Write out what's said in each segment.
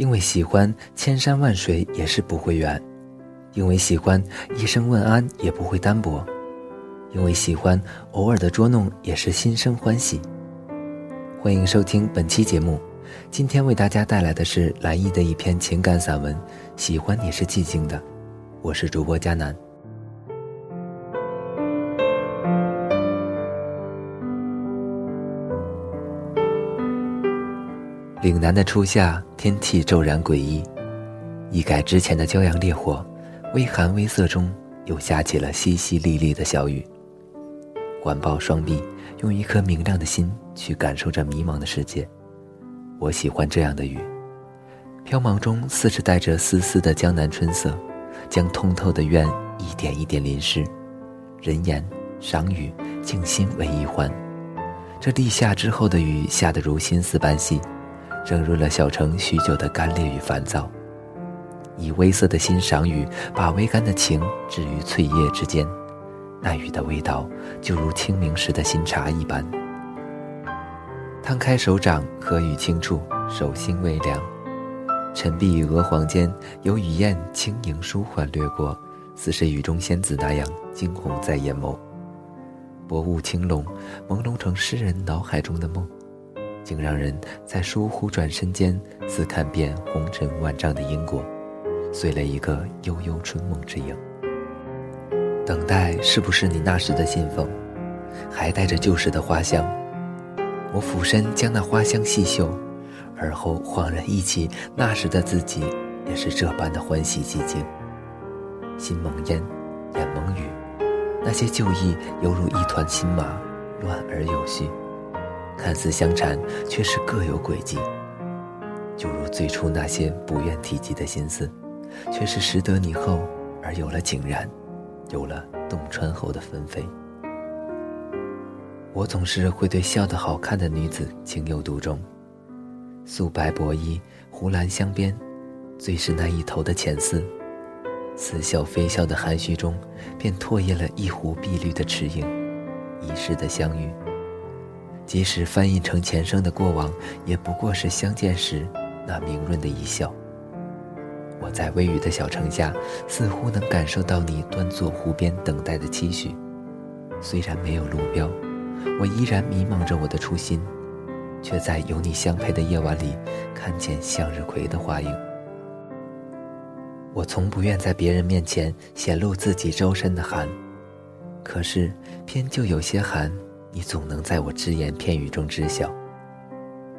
因为喜欢，千山万水也是不会远；因为喜欢，一声问安也不会单薄；因为喜欢，偶尔的捉弄也是心生欢喜。欢迎收听本期节目，今天为大家带来的是蓝奕的一篇情感散文《喜欢你是寂静的》，我是主播佳楠。岭南的初夏，天气骤然诡异，一改之前的骄阳烈火，微寒微涩中又下起了淅淅沥沥的小雨。环抱双臂，用一颗明亮的心去感受这迷茫的世界。我喜欢这样的雨，飘茫中似是带着丝丝的江南春色，将通透的愿一点一点淋湿。人言赏雨，静心为一欢。这立夏之后的雨，下得如心思般细。蒸润了小城许久的干裂与烦躁，以微涩的欣赏雨，把微干的情置于翠叶之间。那雨的味道，就如清明时的新茶一般。摊开手掌，和雨轻触，手心微凉。沉碧与鹅黄间，有雨燕轻盈舒缓掠过，似是雨中仙子那样惊鸿在眼眸。薄雾轻笼，朦胧成诗人脑海中的梦。竟让人在疏忽转身间，似看遍红尘万丈的因果，碎了一个悠悠春梦之影。等待是不是你那时的信封，还带着旧时的花香？我俯身将那花香细嗅，而后恍然忆起那时的自己，也是这般的欢喜寂静。心蒙烟，眼蒙雨，那些旧忆犹如一团新麻，乱而有序。看似相缠，却是各有轨迹。就如最初那些不愿提及的心思，却是识得你后而有了井然，有了洞穿后的纷飞。我总是会对笑得好看的女子情有独钟。素白薄衣，湖蓝镶边，最是那一头的浅丝，似笑非笑的含蓄中，便唾液了一湖碧绿的池影，一世的相遇。即使翻译成前生的过往，也不过是相见时那明润的一笑。我在微雨的小城下，似乎能感受到你端坐湖边等待的期许。虽然没有路标，我依然迷茫着我的初心，却在有你相陪的夜晚里，看见向日葵的花影。我从不愿在别人面前显露自己周身的寒，可是偏就有些寒。你总能在我只言片语中知晓，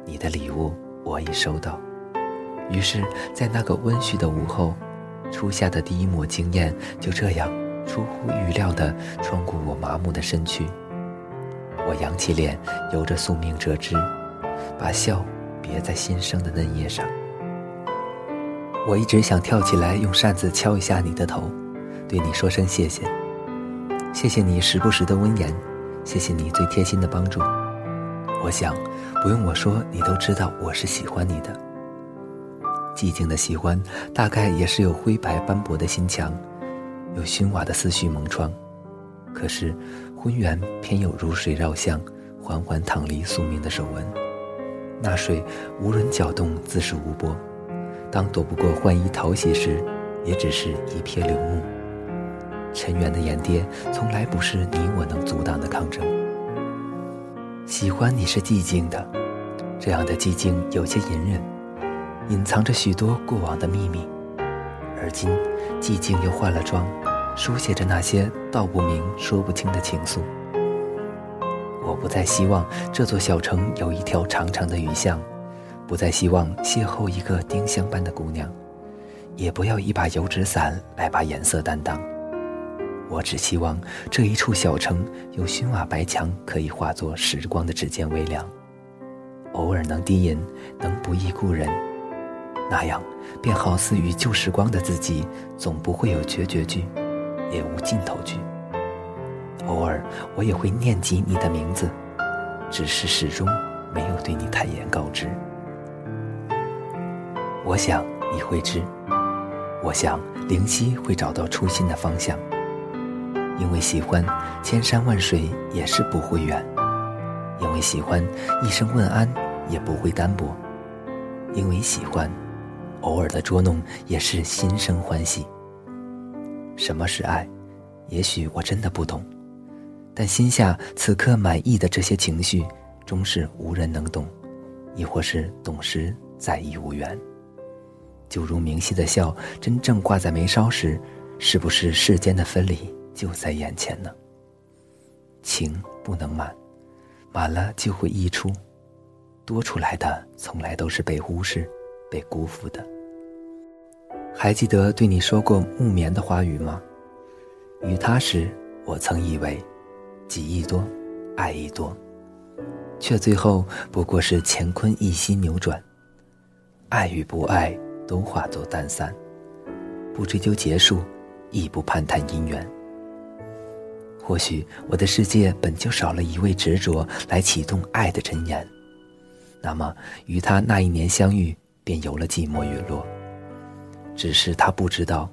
你的礼物我已收到。于是，在那个温煦的午后，初夏的第一抹惊艳就这样出乎预料地穿过我麻木的身躯。我扬起脸，由着宿命折枝，把笑别在新生的嫩叶上。我一直想跳起来，用扇子敲一下你的头，对你说声谢谢，谢谢你时不时的温言。谢谢你最贴心的帮助，我想，不用我说，你都知道我是喜欢你的。寂静的喜欢，大概也是有灰白斑驳的心墙，有熏瓦的思绪蒙窗。可是，婚缘偏有如水绕巷，缓缓淌离宿命的手纹。那水无人搅动，自是无波。当躲不过浣衣淘洗时，也只是一瞥流目。尘缘的眼跌，从来不是你我能阻挡的抗争。喜欢你是寂静的，这样的寂静有些隐忍，隐藏着许多过往的秘密。而今，寂静又换了装，书写着那些道不明、说不清的情愫。我不再希望这座小城有一条长长的雨巷，不再希望邂逅一个丁香般的姑娘，也不要一把油纸伞来把颜色担当。我只希望这一处小城有熏瓦白墙，可以化作时光的指尖微凉，偶尔能低吟，能不忆故人，那样便好似与旧时光的自己，总不会有决绝句，也无尽头句。偶尔我也会念及你的名字，只是始终没有对你坦言告知。我想你会知，我想灵犀会找到初心的方向。因为喜欢，千山万水也是不会远；因为喜欢，一声问安也不会单薄；因为喜欢，偶尔的捉弄也是心生欢喜。什么是爱？也许我真的不懂，但心下此刻满意的这些情绪，终是无人能懂，亦或是懂时再亦无缘。就如明熙的笑，真正挂在眉梢时，是不是世间的分离就在眼前呢？情不能满，满了就会溢出，多出来的从来都是被忽视、被辜负的。还记得对你说过木棉的花语吗？与他时，我曾以为，己亦多，爱亦多，却最后不过是乾坤一息扭转，爱与不爱都化作淡散，不追究结束，亦不攀谈姻缘。或许我的世界本就少了一位执着来启动爱的箴言，那么与他那一年相遇，便有了寂寞陨落。只是他不知道。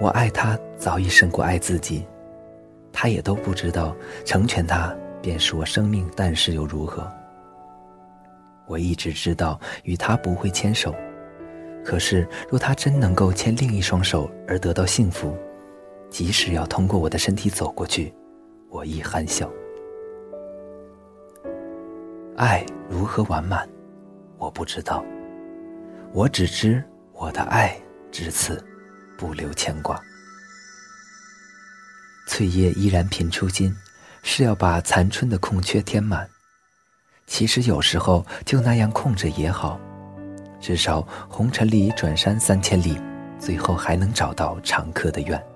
我爱他早已胜过爱自己，他也都不知道，成全他便是我生命但是又如何？我一直知道与他不会牵手，可是若他真能够牵另一双手而得到幸福，即使要通过我的身体走过去，我亦含笑。爱如何完满，我不知道，我只知我的爱至此。不留牵挂，翠叶依然频出金，是要把残春的空缺填满。其实有时候就那样空着也好，至少红尘里转山三千里，最后还能找到常客的愿。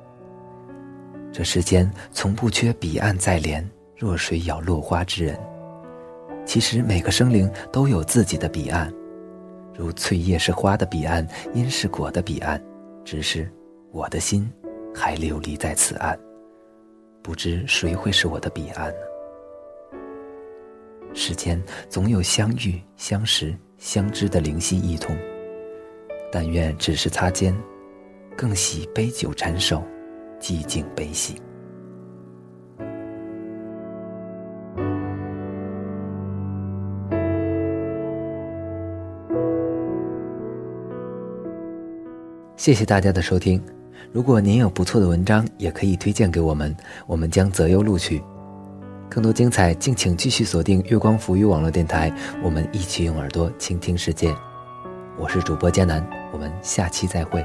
这世间从不缺彼岸在莲，若水咬落花之人。其实每个生灵都有自己的彼岸，如翠叶是花的彼岸，因是果的彼岸。只是，我的心还流离在此岸，不知谁会是我的彼岸呢？世间总有相遇、相识、相知的灵犀一通，但愿只是擦肩，更喜杯酒缠手，寂静悲喜。谢谢大家的收听，如果您有不错的文章，也可以推荐给我们，我们将择优录取。更多精彩，敬请继续锁定月光浮语网络电台，我们一起用耳朵倾听世界。我是主播佳楠，我们下期再会。